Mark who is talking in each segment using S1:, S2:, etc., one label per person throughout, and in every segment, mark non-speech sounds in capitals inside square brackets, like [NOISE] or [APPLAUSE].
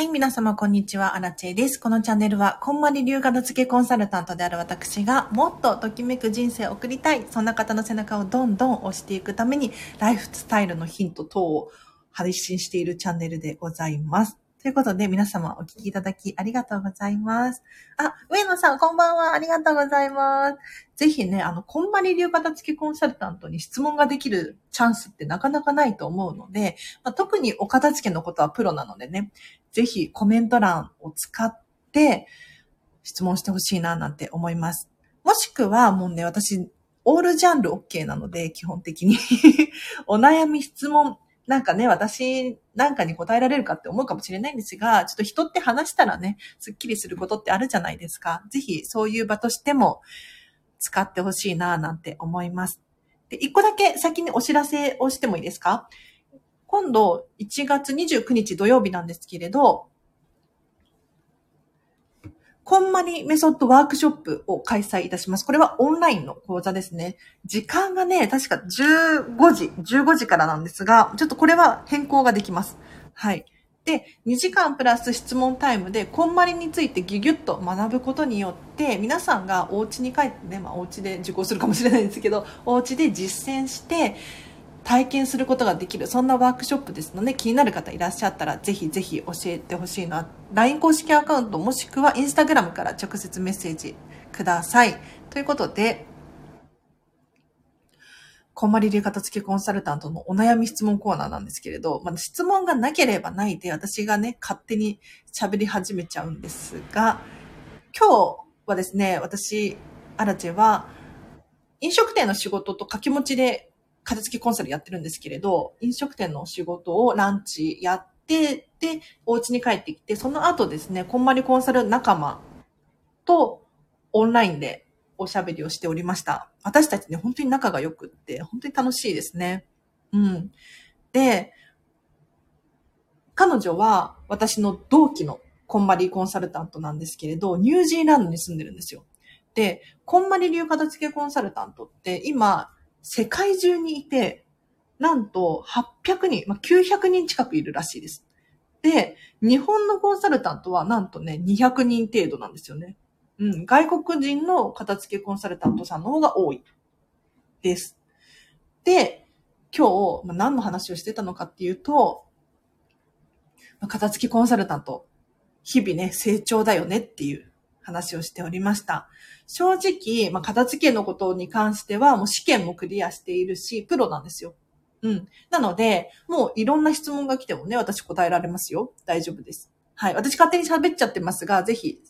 S1: はい、皆様、こんにちは。アラチェです。このチャンネルは、こんまり流片付けコンサルタントである私が、もっとときめく人生を送りたい、そんな方の背中をどんどん押していくために、ライフスタイルのヒント等を配信しているチャンネルでございます。ということで、皆様お聞きいただきありがとうございます。あ、上野さん、こんばんは。ありがとうございます。ぜひね、あの、こんまり流片付きコンサルタントに質問ができるチャンスってなかなかないと思うので、まあ、特にお片付けのことはプロなのでね、ぜひコメント欄を使って質問してほしいななんて思います。もしくは、もうね、私、オールジャンル OK なので、基本的に [LAUGHS] お悩み、質問、なんかね、私なんかに答えられるかって思うかもしれないんですが、ちょっと人って話したらね、スッキリすることってあるじゃないですか。ぜひそういう場としても使ってほしいななんて思います。で、一個だけ先にお知らせをしてもいいですか？今度1月29日土曜日なんですけれど、こんまりメソッドワークショップを開催いたします。これはオンラインの講座ですね。時間がね、確か15時、15時からなんですが、ちょっとこれは変更ができます。はい。で、2時間プラス質問タイムで、こんまりについてギュギュッと学ぶことによって、皆さんがお家に帰ってね、まあお家で受講するかもしれないんですけど、お家で実践して、体験することができる、そんなワークショップですので、気になる方いらっしゃったら、ぜひぜひ教えてほしいな。LINE 公式アカウントもしくは Instagram から直接メッセージください。ということで、こんまり流片付けコンサルタントのお悩み質問コーナーなんですけれど、まだ質問がなければないで、私がね、勝手に喋り始めちゃうんですが、今日はですね、私、アラチェは、飲食店の仕事と掛け持ちで片付けコンサルやってるんですけれど、飲食店の仕事をランチやって、で、お家に帰ってきて、その後ですね、こんまりコンサル仲間とオンラインでおしゃべりをしておりました。私たちね、本当に仲が良くって、本当に楽しいですね。うん。で、彼女は私の同期のこんまりコンサルタントなんですけれど、ニュージーランドに住んでるんですよ。で、こんまり流片付けコンサルタントって今、世界中にいて、なんと800人、まあ、900人近くいるらしいです。で、日本のコンサルタントはなんとね、200人程度なんですよね。うん、外国人の片付けコンサルタントさんの方が多いです。で、今日、まあ、何の話をしてたのかっていうと、まあ、片付けコンサルタント、日々ね、成長だよねっていう話をしておりました。正直、まあ、片付けのことに関しては、もう試験もクリアしているし、プロなんですよ。うん。なので、もういろんな質問が来てもね、私答えられますよ。大丈夫です。はい。私勝手に喋っちゃってますが、ぜひ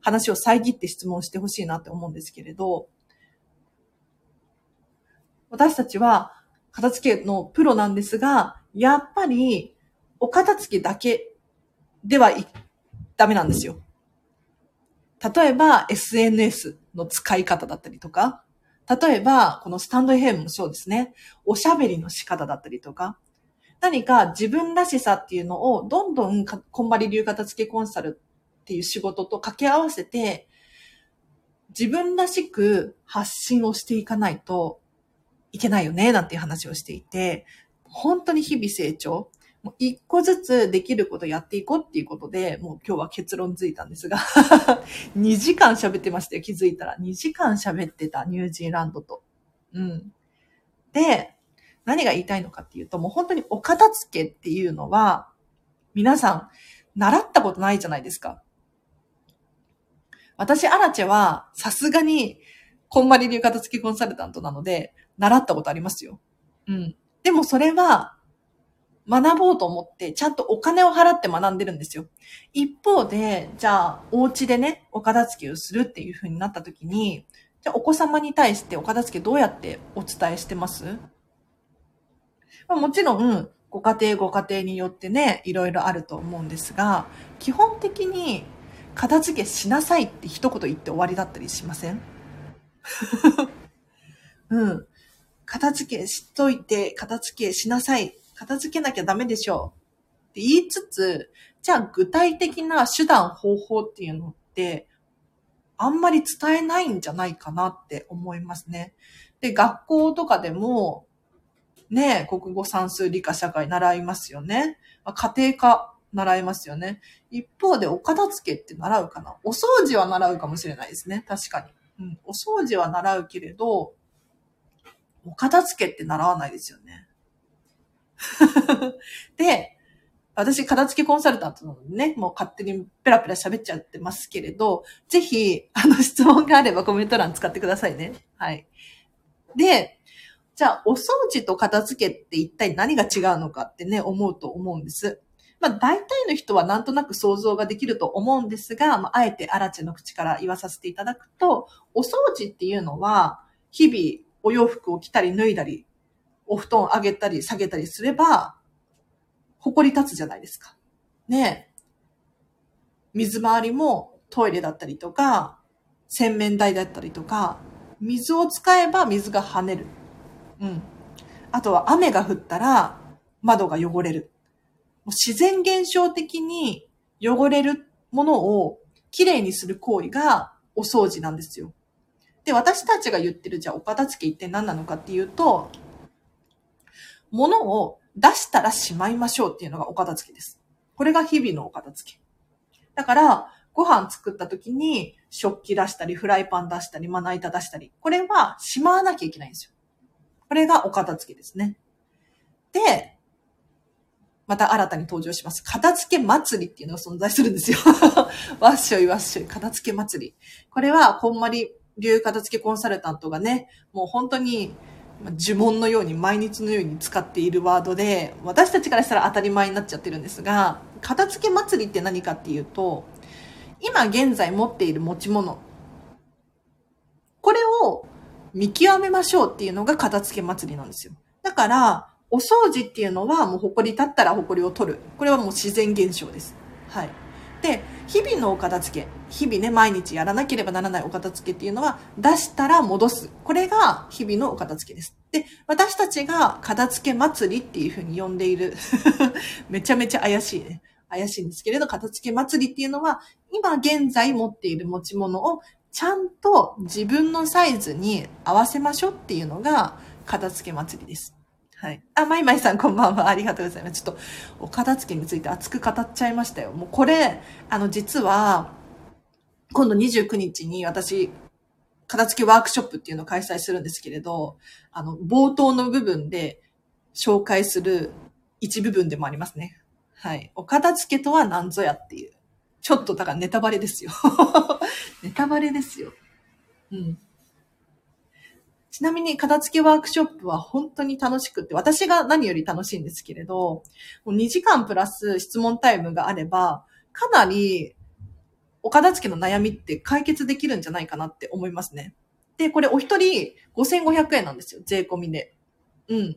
S1: 話を遮って質問してほしいなって思うんですけれど、私たちは片付けのプロなんですが、やっぱりお片付けだけではダメなんですよ。例えば SNS の使い方だったりとか、例えばこのスタンド FM もそうですね、おしゃべりの仕方だったりとか、何か自分らしさっていうのをどんどんこんばり流型付けコンサルっていう仕事と掛け合わせて、自分らしく発信をしていかないといけないよね、なんていう話をしていて、本当に日々成長。もう一個ずつできることやっていこうっていうことで、もう今日は結論ついたんですが [LAUGHS] 2時間喋ってましたよ、気づいたら。2時間喋ってた、ニュージーランドと。うん。で、何が言いたいのかっていうと、もう本当にお片付けっていうのは、皆さん、習ったことないじゃないですか。私、アラチェは、さすがに、こんまり流片付きコンサルタントなので、習ったことありますよ。うん。でもそれは、学ぼうと思って、ちゃんとお金を払って学んでるんですよ。一方で、じゃあ、お家でね、お片付けをするっていう風になった時に、じゃあ、お子様に対してお片付けどうやってお伝えしてます？まあ、もちろん、ご家庭ご家庭によってね、いろいろあると思うんですが、基本的に、片付けしなさいって一言言って終わりだったりしません？[LAUGHS] うん。片付けしといて、片付けしなさい。片付けなきゃダメでしょう。って言いつつ、じゃあ具体的な手段方法っていうのって、あんまり伝えないんじゃないかなって思いますね。で、学校とかでも、ね、国語算数理科社会習いますよね。家庭科習いますよね。一方でお片付けって習うかなお掃除は習うかもしれないですね。確かに。うん。お掃除は習うけれど、お片付けって習わないですよね。[LAUGHS] で、私、片付けコンサルタントなのでね、もう勝手にペラペラ喋っちゃってますけれど、ぜひ、あの [LAUGHS] 質問があればコメント欄使ってくださいね。はい。で、じゃあ、お掃除と片付けって一体何が違うのかってね、思うと思うんです。まあ、大体の人はなんとなく想像ができると思うんですが、まあ、あえてアラチェの口から言わさせていただくと、お掃除っていうのは、日々お洋服を着たり脱いだり、お布団上げたり下げたりすれば、埃立つじゃないですか。ね水回りもトイレだったりとか、洗面台だったりとか、水を使えば水が跳ねる。うん。あとは雨が降ったら窓が汚れる。もう自然現象的に汚れるものをきれいにする行為がお掃除なんですよ。で、私たちが言ってるじゃあお片付け一体何なのかっていうと、物を出したらしまいましょうっていうのがお片付けです。これが日々のお片付け。だから、ご飯作った時に食器出したり、フライパン出したり、まな板出したり。これはしまわなきゃいけないんですよ。これがお片付けですね。で、また新たに登場します。片付け祭りっていうのが存在するんですよ。[LAUGHS] わっしょいわっしょい、片付け祭り。これは、こんまり流片付けコンサルタントがね、もう本当に呪文のように毎日のように使っているワードで、私たちからしたら当たり前になっちゃってるんですが、片付け祭りって何かっていうと、今現在持っている持ち物、これを見極めましょうっていうのが片付け祭りなんですよ。だから、お掃除っていうのはもう埃立ったら埃を取る。これはもう自然現象です。はい。で、日々のお片付け、日々ね、毎日やらなければならないお片付けっていうのは、出したら戻す。これが日々のお片付けです。で、私たちが片付け祭りっていうふうに呼んでいる [LAUGHS] めちゃめちゃ怪しいね。怪しいんですけれど、片付け祭りっていうのは、今現在持っている持ち物をちゃんと自分のサイズに合わせましょうっていうのが片付け祭りです。はい。あ、まいまいさんこんばんは。ありがとうございます。ちょっと、お片付けについて熱く語っちゃいましたよ。もうこれ、あの、実は、今度29日に私、片付けワークショップっていうのを開催するんですけれど、あの、冒頭の部分で紹介する一部分でもありますね。はい。お片付けとは何ぞやっていう。ちょっと、だからネタバレですよ。[LAUGHS] ネタバレですよ。うん。ちなみに片付けワークショップは本当に楽しくって、私が何より楽しいんですけれど、もう2時間プラス質問タイムがあれば、かなりお片付けの悩みって解決できるんじゃないかなって思いますね。で、これお一人5500円なんですよ、税込みで。うん。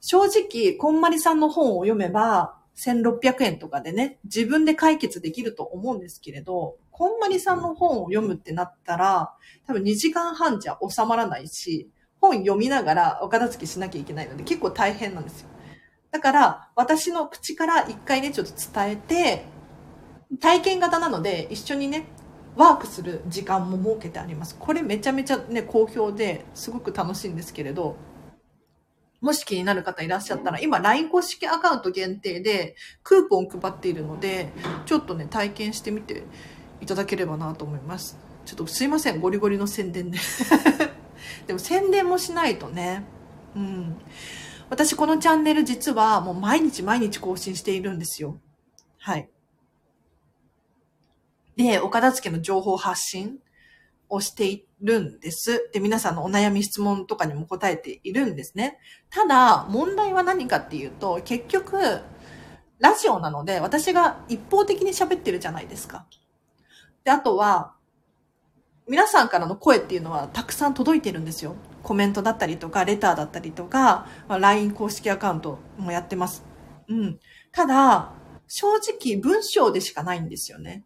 S1: 正直、こんまりさんの本を読めば、1600円とかでね、自分で解決できると思うんですけれど、こんまりさんの本を読むってなったら、多分2時間半じゃ収まらないし、本読みながらお片付けしなきゃいけないので結構大変なんですよ。だから、私の口から一回ね、ちょっと伝えて、体験型なので、一緒にね、ワークする時間も設けてあります。これめちゃめちゃね、好評ですごく楽しいんですけれど、もし気になる方いらっしゃったら、今 LINE 公式アカウント限定でクーポン配っているので、ちょっとね、体験してみていただければなと思います。ちょっとすいません、ゴリゴリの宣伝で。[LAUGHS] でも宣伝もしないとね。うん。私このチャンネル実はもう毎日毎日更新しているんですよ。はい。で、お片付けの情報発信をしているんです。で、皆さんのお悩み質問とかにも答えているんですね。ただ、問題は何かっていうと、結局、ラジオなので、私が一方的に喋ってるじゃないですか。で、あとは、皆さんからの声っていうのはたくさん届いてるんですよ。コメントだったりとか、レターだったりとか、まあ、LINE 公式アカウントもやってます。うん。ただ、正直文章でしかないんですよね。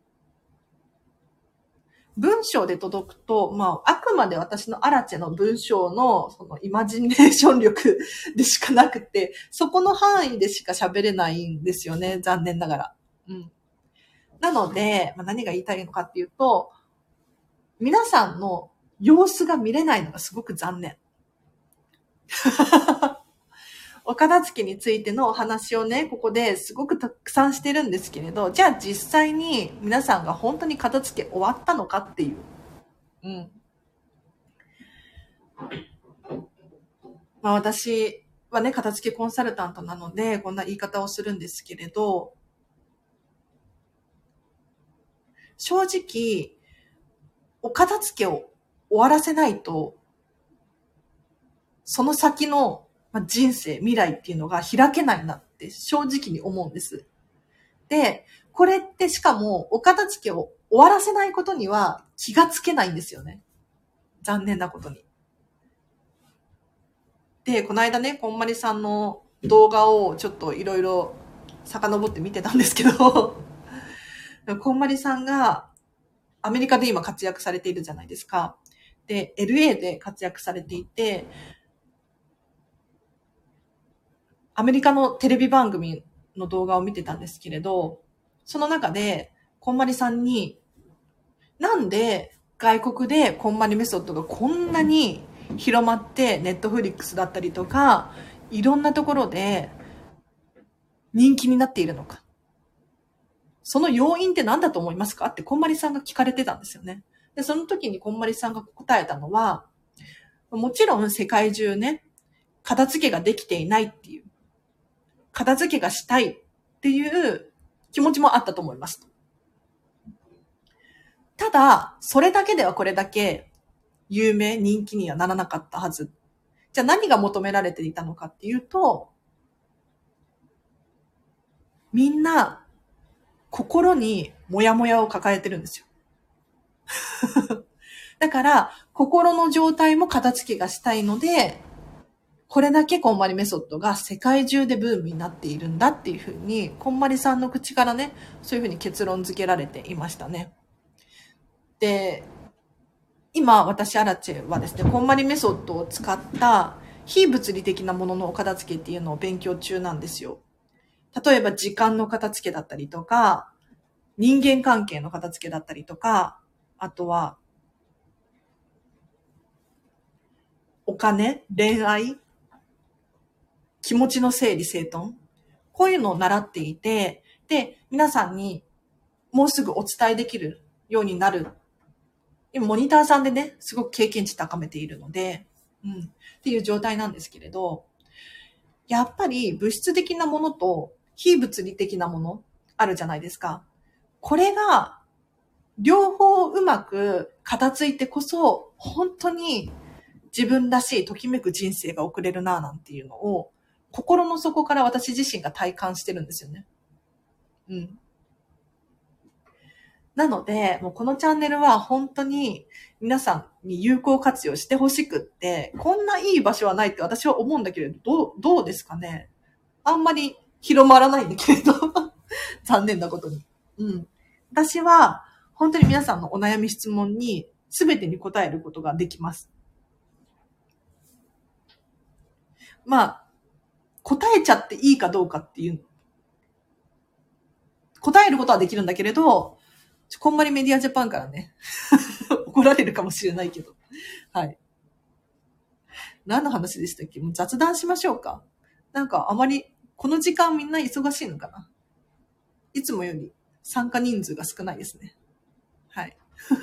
S1: 文章で届くと、まあ、あくまで私のアラチェの文章の、その、イマジネーション力でしかなくて、そこの範囲でしか喋れないんですよね。残念ながら。うん。なので、まあ、何が言いたいのかっていうと、皆さんの様子が見れないのがすごく残念。お片付けについてのお話をね、ここですごくたくさんしてるんですけれど、じゃあ実際に皆さんが本当に片付け終わったのかっていう。うん。まあ私はね、片付けコンサルタントなので、こんな言い方をするんですけれど、正直、お片付けを終わらせないと、その先のまあ人生、未来っていうのが開けないなって正直に思うんです。で、これってしかもお片付けを終わらせないことには気がつけないんですよね。残念なことに。で、この間ね、こんまりさんの動画をちょっといろいろ遡って見てたんですけど [LAUGHS] こんまりさんがアメリカで今活躍されているじゃないですか。で、LA で活躍されていて、アメリカのテレビ番組の動画を見てたんですけれど、その中で、こんまりさんに、なんで外国でこんまりメソッドがこんなに広まって、ネットフリックスだったりとか、いろんなところで人気になっているのか。その要因って何だと思いますか？ってこんまりさんが聞かれてたんですよね。で、その時にこんまりさんが答えたのは、もちろん世界中ね、片付けができていないっていう。片付けがしたいっていう気持ちもあったと思います。ただ、それだけではこれだけ有名、人気にはならなかったはず。じゃあ何が求められていたのかっていうと、みんな心にもやもやを抱えてるんですよ。[LAUGHS] だから、心の状態も片付けがしたいので、これだけこんまりメソッドが世界中でブームになっているんだっていうふうに、こんまりさんの口からね、そういうふうに結論付けられていましたね。で、今私アラチェはですね、こんまりメソッドを使った非物理的なもののお片付けっていうのを勉強中なんですよ。例えば時間の片付けだったりとか、人間関係の片付けだったりとか、あとは、お金、恋愛、気持ちの整理整頓？こういうのを習っていて、で、皆さんにもうすぐお伝えできるようになる。今、モニターさんでね、すごく経験値高めているので、うん、っていう状態なんですけれど、やっぱり物質的なものと非物理的なものあるじゃないですか。これが両方うまく片付いてこそ、本当に自分らしいときめく人生が送れるなぁ、なんていうのを、心の底から私自身が体感してるんですよね。うん。なので、もうこのチャンネルは本当に皆さんに有効活用してほしくって、こんないい場所はないって私は思うんだけれど、どう、どうですかねあんまり広まらないんだけれど、[LAUGHS] 残念なことに。うん。私は、本当に皆さんのお悩み質問に全てに答えることができます。まあ、答えちゃっていいかどうかっていう、答えることはできるんだけれど、ちょこんまりメディアジャパンからね、[LAUGHS] 怒られるかもしれないけど。はい。何の話でしたっけ？もう雑談しましょうか。なんかあまり、この時間みんな忙しいのかな？いつもより参加人数が少ないですね。はい。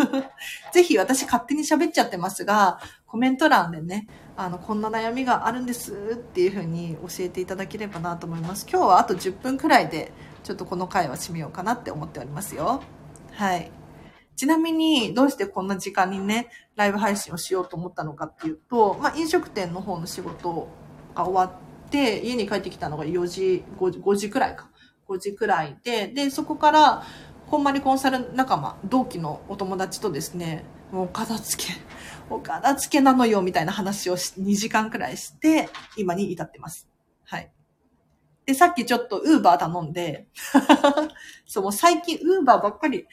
S1: [LAUGHS] ぜひ私勝手に喋っちゃってますが、コメント欄でね、あの、こんな悩みがあるんですっていう風に教えていただければなと思います。今日はあと10分くらいで、ちょっとこの回は締めようかなって思っておりますよ。はい。ちなみに、どうしてこんな時間にね、ライブ配信をしようと思ったのかっていうと、まあ、飲食店の方の仕事が終わって、家に帰ってきたのが4時、5時 ,5 時くらいか。5時くらいで、で、そこから、こんまりコンサル仲間、同期のお友達とですね、もう片付け、お片付けなのよ、みたいな話を2時間くらいして、今に至ってます。はい。で、さっきちょっとウーバー頼んで [LAUGHS] そう、もう最近ウーバーばっかり、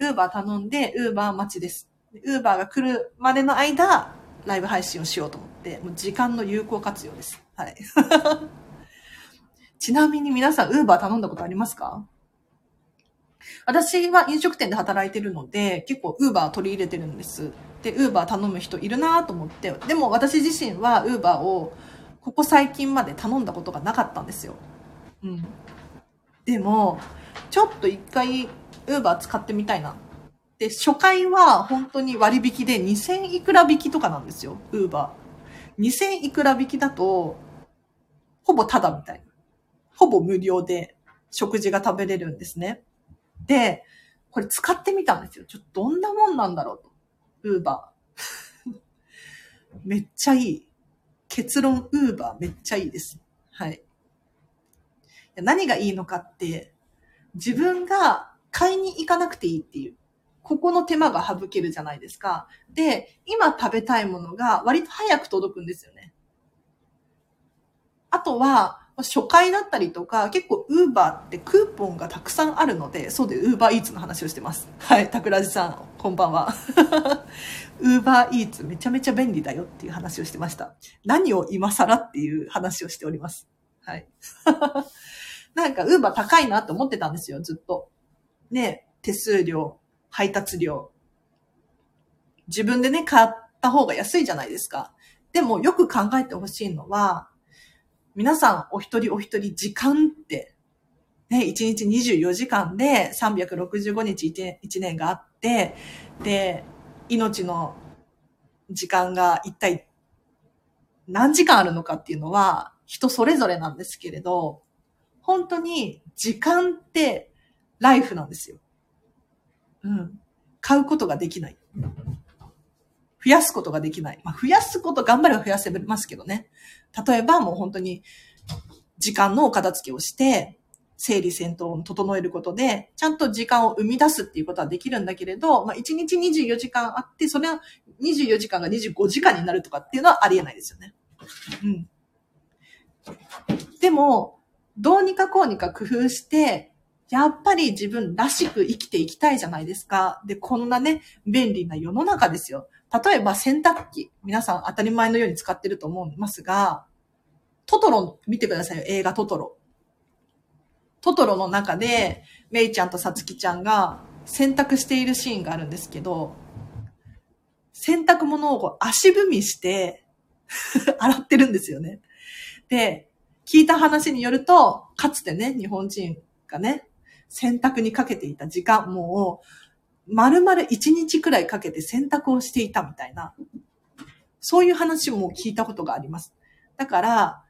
S1: ウーバー頼んで、ウーバー待ちです。ウーバーが来るまでの間、ライブ配信をしようと思って、もう時間の有効活用です。はい。[LAUGHS] ちなみに皆さん、ウーバー頼んだことありますか？私は飲食店で働いてるので、結構ウーバー取り入れてるんです。で、ウーバー頼む人いるなと思って、でも私自身はウーバーをここ最近まで頼んだことがなかったんですよ。うん。でも、ちょっと一回、ウーバー使ってみたいな。で、初回は本当に割引で2000いくら引きとかなんですよ、ウーバー。2000いくら引きだと、ほぼタダみたいな。ほぼ無料で食事が食べれるんですね。で、これ使ってみたんですよ。ちょっとどんなもんなんだろうと。ウーバー。[LAUGHS] めっちゃいい。結論、ウーバーめっちゃいいです。はい。何がいいのかって、自分が買いに行かなくていいっていう。ここの手間が省けるじゃないですか。で、今食べたいものが割と早く届くんですよね。あとは、初回だったりとか、結構ウーバーってクーポンがたくさんあるので、そうで、ウーバーイーツの話をしてます。はい、桜地さん、こんばんは。[LAUGHS] ウーバーイーツめちゃめちゃ便利だよっていう話をしてました。何を今更っていう話をしております。はい。[LAUGHS] なんか、ウーバー高いなって思ってたんですよ、ずっと。ね、手数料、配達料。自分でね、買った方が安いじゃないですか。でも、よく考えてほしいのは、皆さんお一人お一人時間って、ね、1日24時間で365日 1, 年があって、で、命の時間が一体何時間あるのかっていうのは人それぞれなんですけれど、本当に時間ってライフなんですよ。うん。買うことができない。増やすことができない。まあ、増やすこと頑張れば増やせますけどね。例えばもう本当に時間のお片付けをして、整理戦闘を整えることで、ちゃんと時間を生み出すっていうことはできるんだけれど、まあ、1日24時間あって、それは24時間が25時間になるとかっていうのはありえないですよね。うん。でも、どうにかこうにか工夫して、やっぱり自分らしく生きていきたいじゃないですか。で、こんなね、便利な世の中ですよ。例えば洗濯機、皆さん当たり前のように使ってると思いますが、トトロ見てくださいよ、映画トトロ。トトロの中で、メイちゃんとサツキちゃんが洗濯しているシーンがあるんですけど、洗濯物をこう足踏みして [LAUGHS] 洗ってるんですよね。で、聞いた話によると、かつてね、日本人がね、洗濯にかけていた時間、もう、丸々一日くらいかけて洗濯をしていたみたいな、そういう話も聞いたことがあります。だから、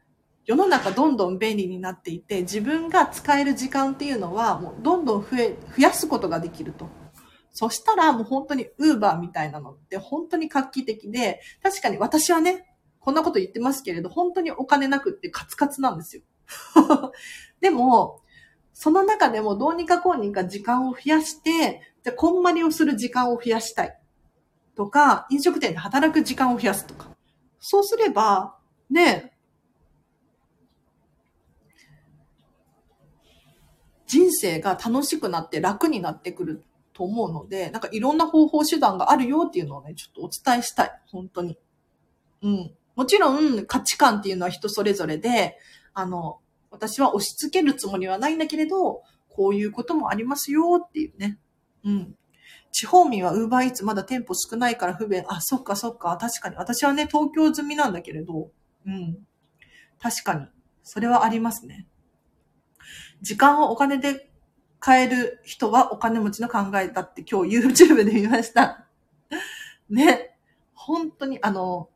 S1: 世の中どんどん便利になっていて、自分が使える時間っていうのは、もうどんどん増え、増やすことができると。そしたらもう本当にウーバーみたいなのって本当に画期的で、確かに私はね、こんなこと言ってますけれど、本当にお金なくってカツカツなんですよ。[LAUGHS] でも、その中でもどうにかこうにか時間を増やして、じゃこんまりをする時間を増やしたい。とか、飲食店で働く時間を増やすとか。そうすれば、ね、人生が楽しくなって楽になってくると思うので、なんかいろんな方法手段があるよっていうのをね、ちょっとお伝えしたい。本当に。うん。もちろん価値観っていうのは人それぞれで、あの、私は押し付けるつもりはないんだけれど、こういうこともありますよっていうね。うん。地方民はウーバーイーツまだ店舗少ないから不便。あ、そっかそっか。確かに。私はね、東京済みなんだけれど。うん。確かに。それはありますね。時間をお金で買える人はお金持ちの考えだって今日 YouTube で見ました。[LAUGHS] ね。本当にあの、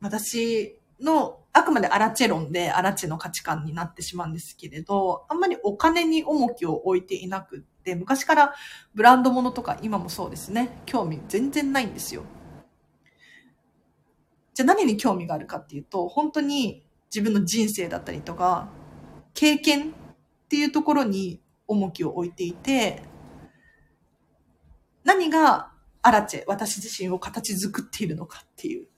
S1: 私の、あくまでアラチェ論でアラチェの価値観になってしまうんですけれど、あんまりお金に重きを置いていなくって、昔からブランド物とか今もそうですね、興味全然ないんですよ。じゃあ何に興味があるかっていうと、本当に自分の人生だったりとか、経験っていうところに重きを置いていて、何がアラチェ、私自身を形作っているのかっていう。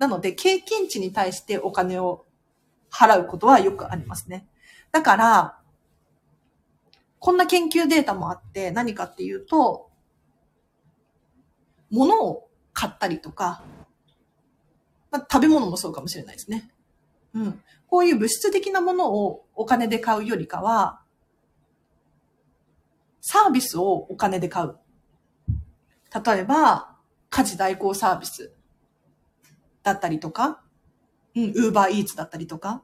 S1: なので、経験値に対してお金を払うことはよくありますね。だから、こんな研究データもあって何かっていうと、物を買ったりとか、まあ、食べ物もそうかもしれないですね。うん。こういう物質的なものをお金で買うよりかは、サービスをお金で買う。例えば、家事代行サービスだったりとか、うん、ウーバーイーツだったりとか、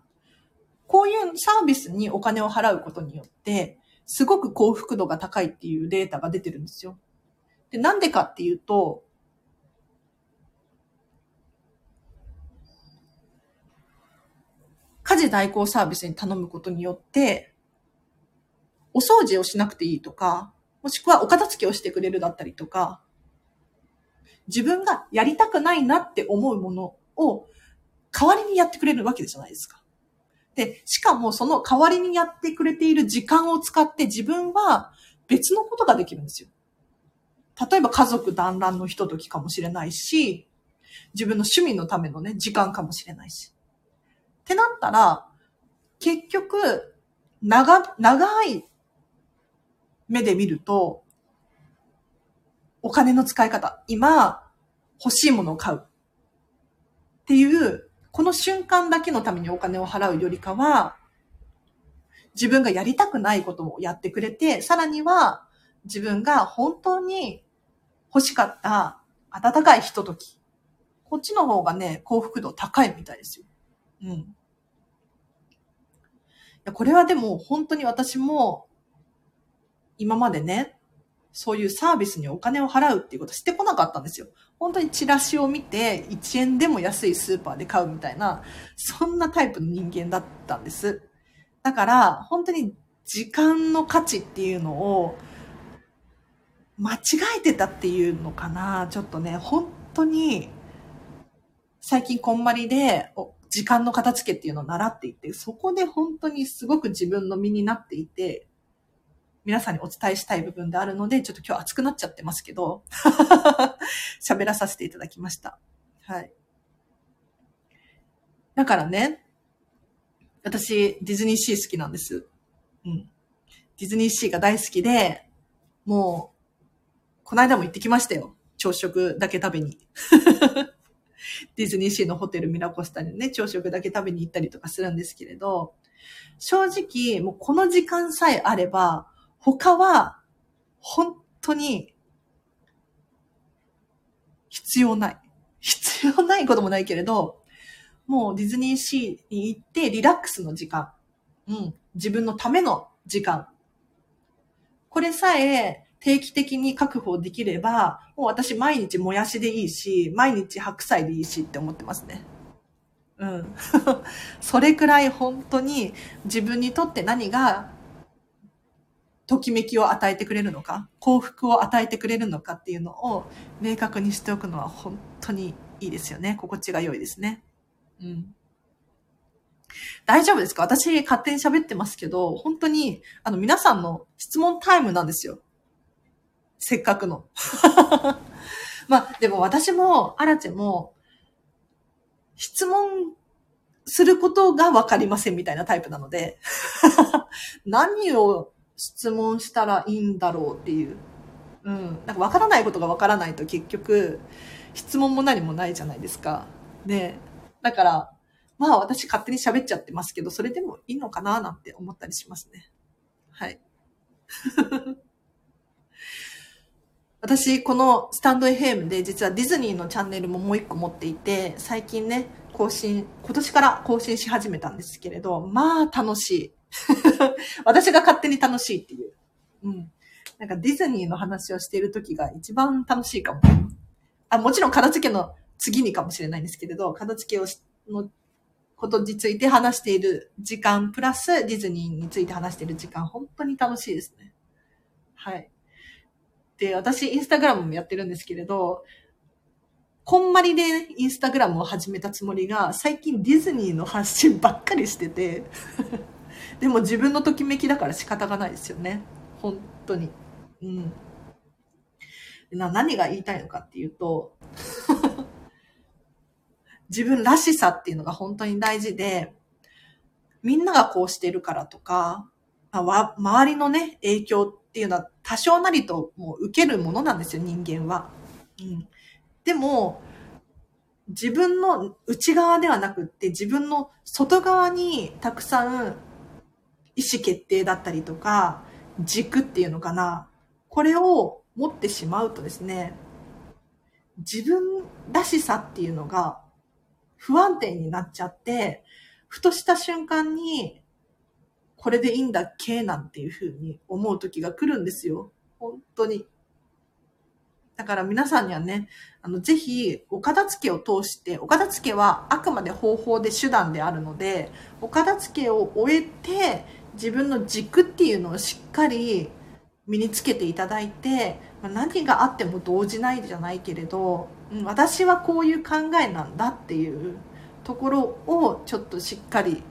S1: こういうサービスにお金を払うことによって、すごく幸福度が高いっていうデータが出てるんですよ。で、なんでかっていうと、家事代行サービスに頼むことによって、お掃除をしなくていいとか、もしくはお片付けをしてくれるだったりとか、自分がやりたくないなって思うものを代わりにやってくれるわけじゃないですか。で、しかもその代わりにやってくれている時間を使って自分は別のことができるんですよ。例えば家族団らんのひとときかもしれないし、自分の趣味のためのね、時間かもしれないし。ってなったら、結局、長、長い目で見ると、お金の使い方、今、欲しいものを買う。っていう、この瞬間だけのためにお金を払うよりかは、自分がやりたくないこともやってくれて、さらには自分が本当に欲しかった温かいひととき。こっちの方がね、幸福度高いみたいですよ。うん。これはでも本当に私も今までね、そういうサービスにお金を払うっていうことしてこなかったんですよ。本当にチラシを見て1円でも安いスーパーで買うみたいな、そんなタイプの人間だったんです。だから、本当に時間の価値っていうのを間違えてたっていうのかな。ちょっとね、本当に最近こんまりで時間の片付けっていうのを習っていて、そこで本当にすごく自分の身になっていて、皆さんにお伝えしたい部分であるので、ちょっと今日熱くなっちゃってますけど、[LAUGHS] 喋らさせていただきました。はい。だからね、私、ディズニーシー好きなんです。うん。ディズニーシーが大好きで、もう、この間も行ってきましたよ。朝食だけ食べに。[LAUGHS] ディズニーシーのホテルミラコスタにね、朝食だけ食べに行ったりとかするんですけれど、正直、もうこの時間さえあれば、他は、本当に、必要ない。必要ないこともないけれど、もうディズニーシーに行ってリラックスの時間。うん。自分のための時間。これさえ定期的に確保できれば、もう私毎日もやしでいいし、毎日白菜でいいしって思ってますね。うん。[LAUGHS] それくらい本当に自分にとって何がときめきを与えてくれるのか、幸福を与えてくれるのかっていうのを明確にしておくのは本当にいいですよね。心地が良いですね。うん。大丈夫ですか？私勝手に喋ってますけど、本当に、あの皆さんの質問タイムなんですよ。せっかくの。[LAUGHS] まあ、でも私も、アラチェも、質問することがわかりませんみたいなタイプなので、[LAUGHS] 何を質問したらいいんだろうっていう。うん。なんかわからないことがわからないと結局、質問も何もないじゃないですか。で、だから、まあ私勝手に喋っちゃってますけど、それでもいいのかななんて思ったりしますね。はい。[LAUGHS] 私、このスタンド FM で実はディズニーのチャンネルももう一個持っていて、最近ね、更新、今年から更新し始めたんですけれど、まあ楽しい。[LAUGHS] 私が勝手に楽しいっていう。うん。なんかディズニーの話をしている時が一番楽しいかも。あ、もちろん片付けの次にかもしれないんですけれど、片付けを、のことについて話している時間、プラスディズニーについて話している時間、本当に楽しいですね。はい。で、私、インスタグラムもやってるんですけれど、こんまりでインスタグラムを始めたつもりが、最近ディズニーの発信ばっかりしててでも自分のときめきだから仕方がないですよね。本当に。うん。な、何が言いたいのかっていうと [LAUGHS] 自分らしさっていうのが本当に大事で、みんながこうしてるからとか、まあ、周りのね、影響っていうのは多少なりともう受けるものなんですよ、人間は。うん。でも、自分の内側ではなくって自分の外側にたくさん意思決定だったりとか、軸っていうのかな。これを持ってしまうとですね、自分らしさっていうのが不安定になっちゃって、ふとした瞬間に、これでいいんだっけ？なんていうふうに思う時が来るんですよ。本当に。だから皆さんにはね、あの、ぜひ、お片付けを通して、お片付けはあくまで方法で手段であるので、お片付けを終えて、自分の軸っていうのをしっかり身につけていただいて、ま何があっても動じないじゃないけれど、うん、私はこういう考えなんだっていうところをちょっとしっかり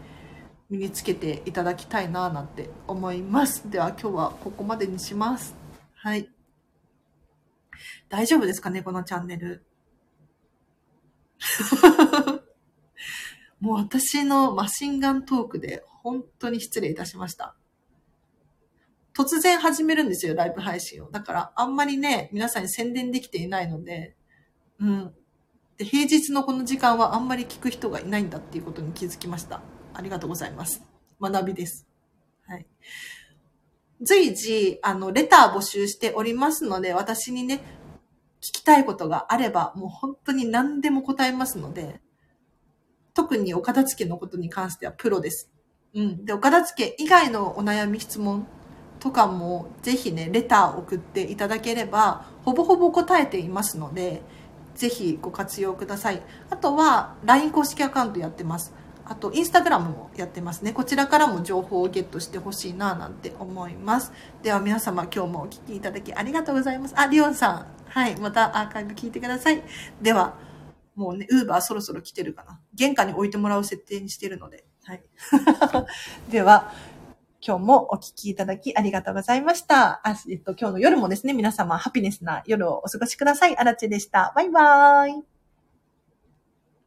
S1: 身につけていただきたいななんて思います。では今日はここまでにします。はい。大丈夫ですかねこのチャンネル。[LAUGHS] もう私のマシンガントークで本当に失礼いたしました。突然始めるんですよ、ライブ配信を。だからあんまりね、皆さんに宣伝できていないので、うん。で、平日のこの時間はあんまり聞く人がいないんだっていうことに気づきました。ありがとうございます。学びです。はい。随時、あの、レター募集しておりますので、私にね、聞きたいことがあれば、もう本当に何でも答えますので、特にお片付けのことに関してはプロです。うん。で、お片付け以外のお悩み質問とかも、ぜひね、レター送っていただければ、ほぼほぼ答えていますので、ぜひご活用ください。あとは、LINE 公式アカウントやってます。あと、インスタグラムもやってますね。こちらからも情報をゲットしてほしいな、なんて思います。では皆様、今日もお聴きいただきありがとうございます。あ、リオンさん。はい。またアーカイブ聞いてください。では、もうね、ウーバーそろそろ来てるかな。玄関に置いてもらう設定にしてるので。はい。[LAUGHS] では、今日もお聞きいただきありがとうございました。あえっと、今日の夜もですね、皆様ハピネスな夜をお過ごしください。あらちでした。バイバーイ。